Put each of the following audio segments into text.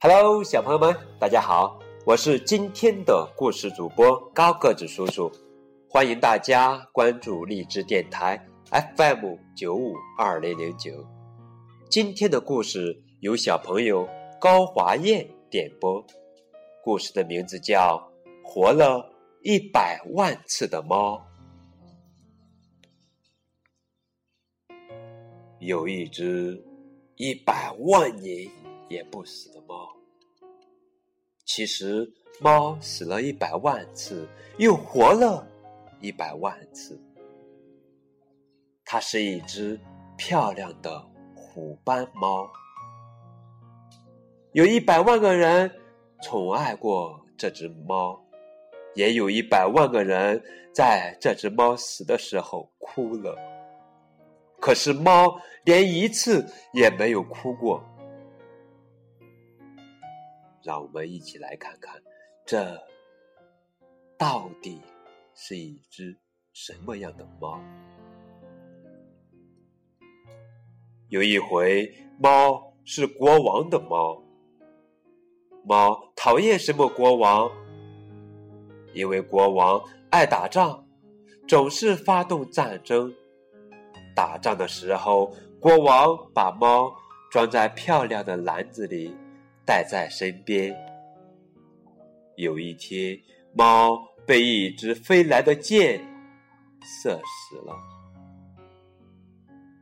Hello，小朋友们，大家好，我是今天的故事主播高个子叔叔，欢迎大家关注荔枝电台 FM 九五二零零九。今天的故事由小朋友高华燕点播，故事的名字叫《活了一百万次的猫》。有一只一百万年也不死的猫。其实，猫死了一百万次，又活了一百万次。它是一只漂亮的虎斑猫。有一百万个人宠爱过这只猫，也有一百万个人在这只猫死的时候哭了。可是，猫连一次也没有哭过。让我们一起来看看，这到底是一只什么样的猫？有一回，猫是国王的猫。猫讨厌什么国王？因为国王爱打仗，总是发动战争。打仗的时候，国王把猫装在漂亮的篮子里。带在身边。有一天，猫被一只飞来的箭射死了。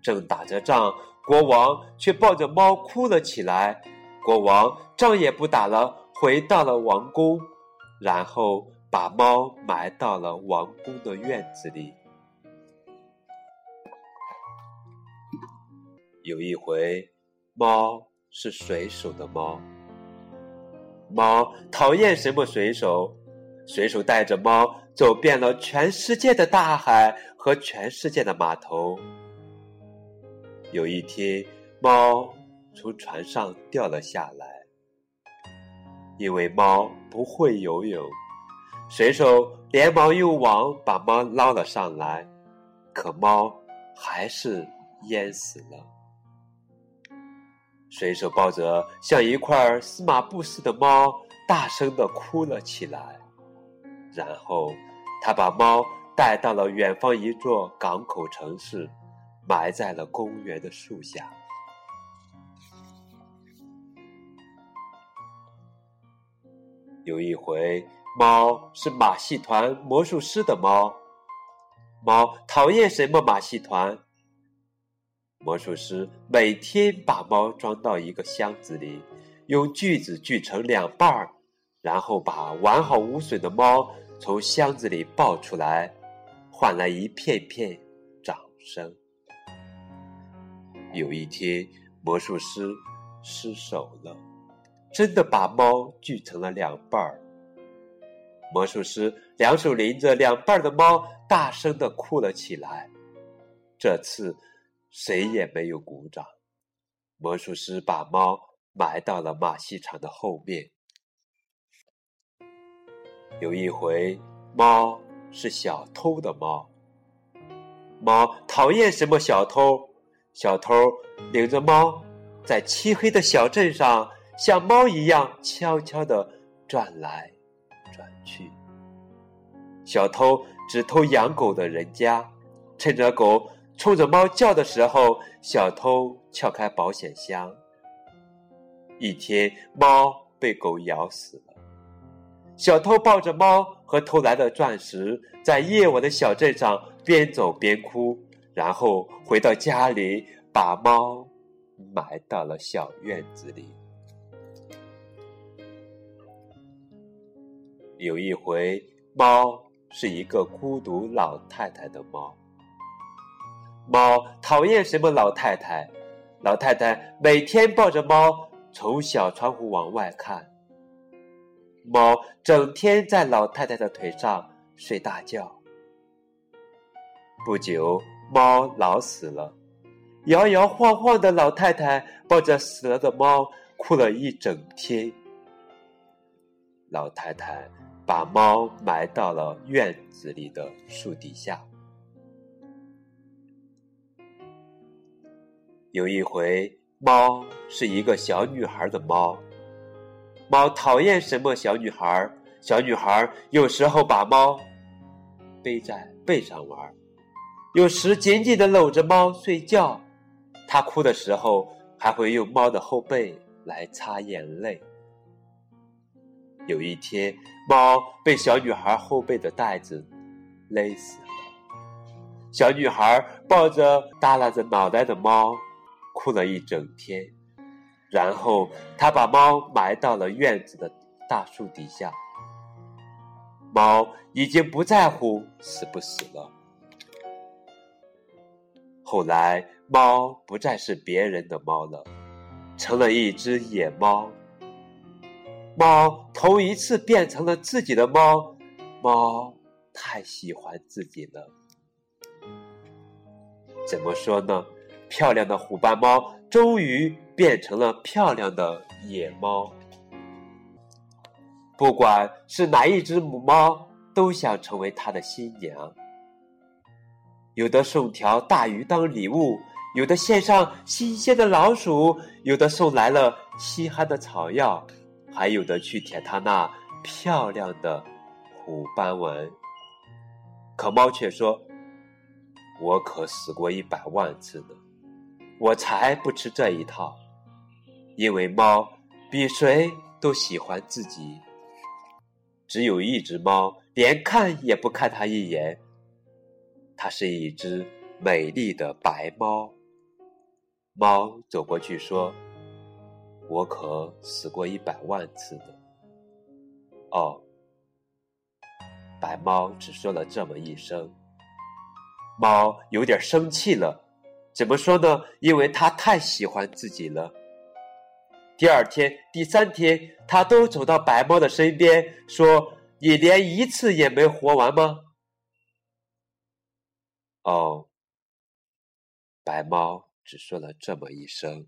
正打着仗，国王却抱着猫哭了起来。国王仗也不打了，回到了王宫，然后把猫埋到了王宫的院子里。有一回，猫是水手的猫。猫讨厌什么水手？水手带着猫走遍了全世界的大海和全世界的码头。有一天，猫从船上掉了下来，因为猫不会游泳，水手连忙用网把猫捞了上来，可猫还是淹死了。水手抱着像一块司马布似的猫，大声的哭了起来。然后，他把猫带到了远方一座港口城市，埋在了公园的树下。有一回，猫是马戏团魔术师的猫，猫讨厌什么马戏团？魔术师每天把猫装到一个箱子里，用锯子锯成两半儿，然后把完好无损的猫从箱子里抱出来，换来一片片掌声。有一天，魔术师失手了，真的把猫锯成了两半儿。魔术师两手拎着两半的猫，大声的哭了起来。这次。谁也没有鼓掌。魔术师把猫埋到了马戏场的后面。有一回，猫是小偷的猫。猫讨厌什么小偷？小偷领着猫在漆黑的小镇上，像猫一样悄悄的转来转去。小偷只偷养狗的人家，趁着狗。冲着猫叫的时候，小偷撬开保险箱。一天，猫被狗咬死了。小偷抱着猫和偷来的钻石，在夜晚的小镇上边走边哭，然后回到家里，把猫埋到了小院子里。有一回，猫是一个孤独老太太的猫。猫讨厌什么老太太？老太太每天抱着猫从小窗户往外看。猫整天在老太太的腿上睡大觉。不久，猫老死了，摇摇晃晃的老太太抱着死了的猫哭了一整天。老太太把猫埋到了院子里的树底下。有一回，猫是一个小女孩的猫。猫讨厌什么小女孩，小女孩有时候把猫背在背上玩，有时紧紧的搂着猫睡觉。它哭的时候，还会用猫的后背来擦眼泪。有一天，猫被小女孩后背的带子勒死了。小女孩抱着耷拉着脑袋的猫，哭了一整天。然后，他把猫埋到了院子的大树底下。猫已经不在乎死不死了。后来，猫不再是别人的猫了，成了一只野猫。猫头一次变成了自己的猫，猫太喜欢自己了。怎么说呢？漂亮的虎斑猫终于变成了漂亮的野猫。不管是哪一只母猫，都想成为它的新娘。有的送条大鱼当礼物，有的献上新鲜的老鼠，有的送来了稀罕的草药。还有的去舔它那漂亮的虎斑纹，可猫却说：“我可死过一百万次呢，我才不吃这一套。因为猫比谁都喜欢自己。只有一只猫，连看也不看它一眼。它是一只美丽的白猫。猫走过去说。”我可死过一百万次的。哦，白猫只说了这么一声。猫有点生气了，怎么说呢？因为他太喜欢自己了。第二天、第三天，他都走到白猫的身边，说：“你连一次也没活完吗？”哦，白猫只说了这么一声。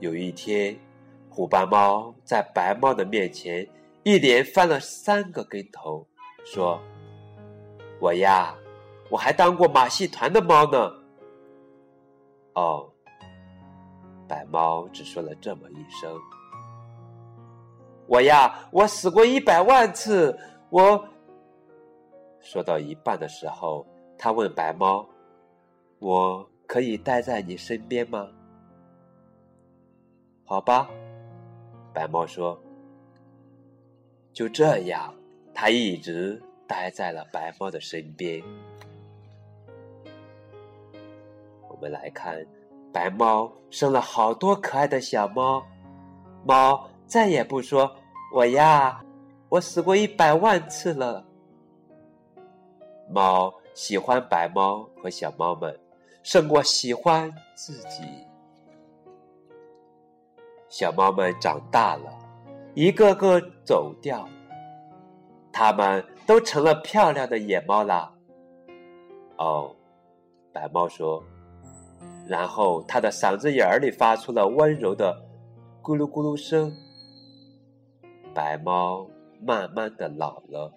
有一天，虎斑猫在白猫的面前一连翻了三个跟头，说：“我呀，我还当过马戏团的猫呢。”哦，白猫只说了这么一声：“我呀，我死过一百万次。”我说到一半的时候，他问白猫：“我可以待在你身边吗？”好吧，白猫说：“就这样，他一直待在了白猫的身边。”我们来看，白猫生了好多可爱的小猫。猫再也不说：“我呀，我死过一百万次了。”猫喜欢白猫和小猫们，胜过喜欢自己。小猫们长大了，一个个走掉，它们都成了漂亮的野猫啦。哦，白猫说，然后它的嗓子眼儿里发出了温柔的咕噜咕噜声。白猫慢慢的老了，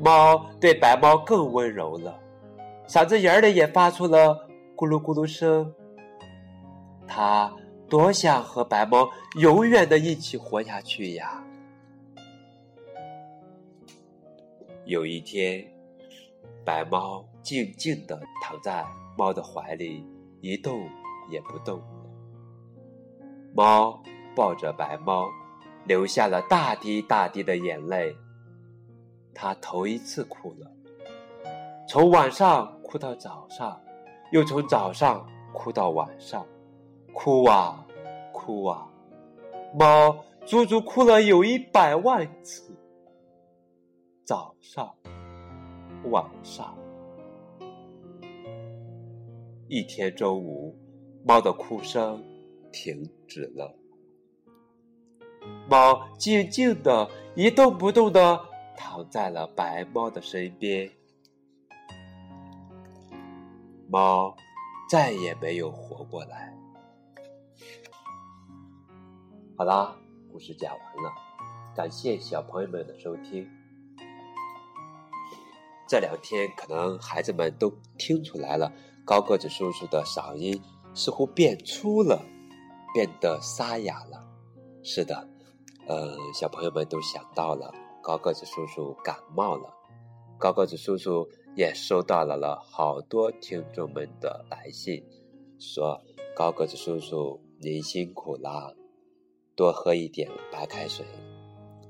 猫对白猫更温柔了，嗓子眼儿里也发出了咕噜咕噜声。它。多想和白猫永远的一起活下去呀！有一天，白猫静静的躺在猫的怀里，一动也不动。猫抱着白猫，流下了大滴大滴的眼泪。它头一次哭了，从晚上哭到早上，又从早上哭到晚上。哭啊，哭啊！猫足足哭了有一百万次。早上，晚上，一天中午，猫的哭声停止了。猫静静的一动不动的躺在了白猫的身边。猫再也没有活过来。好啦，故事讲完了，感谢小朋友们的收听。这两天可能孩子们都听出来了，高个子叔叔的嗓音似乎变粗了，变得沙哑了。是的，呃，小朋友们都想到了，高个子叔叔感冒了。高个子叔叔也收到了了好多听众们的来信，说高个子叔叔您辛苦啦，多喝一点白开水。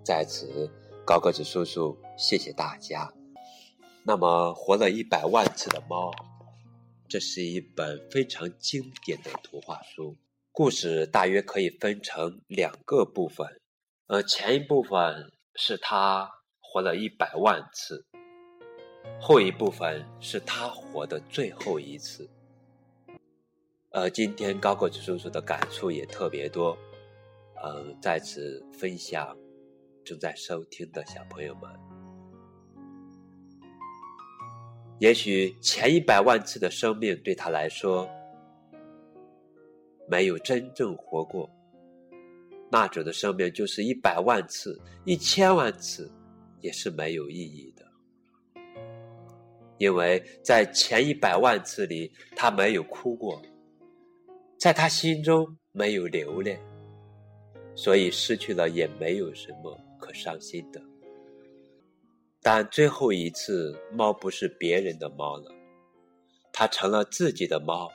在此，高个子叔叔谢谢大家。那么，活了一百万次的猫，这是一本非常经典的图画书。故事大约可以分成两个部分，呃，前一部分是他活了一百万次，后一部分是他活的最后一次。呃，今天高个子叔叔的感触也特别多，嗯，在此分享正在收听的小朋友们。也许前一百万次的生命对他来说，没有真正活过。那种的生命就是一百万次、一千万次，也是没有意义的。因为在前一百万次里，他没有哭过，在他心中没有留恋，所以失去了也没有什么可伤心的。但最后一次，猫不是别人的猫了，它成了自己的猫。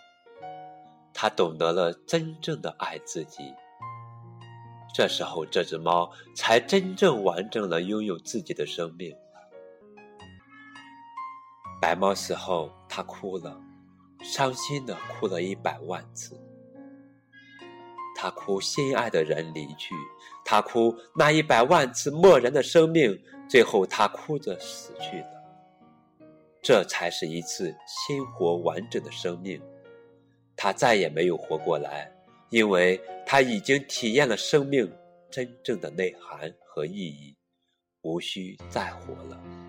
它懂得了真正的爱自己。这时候，这只猫才真正完整了拥有自己的生命。白猫死后，它哭了，伤心的哭了一百万次。他哭心爱的人离去，他哭那一百万次漠然的生命。最后，他哭着死去了。这才是一次鲜活完整的生命。他再也没有活过来，因为他已经体验了生命真正的内涵和意义，无需再活了。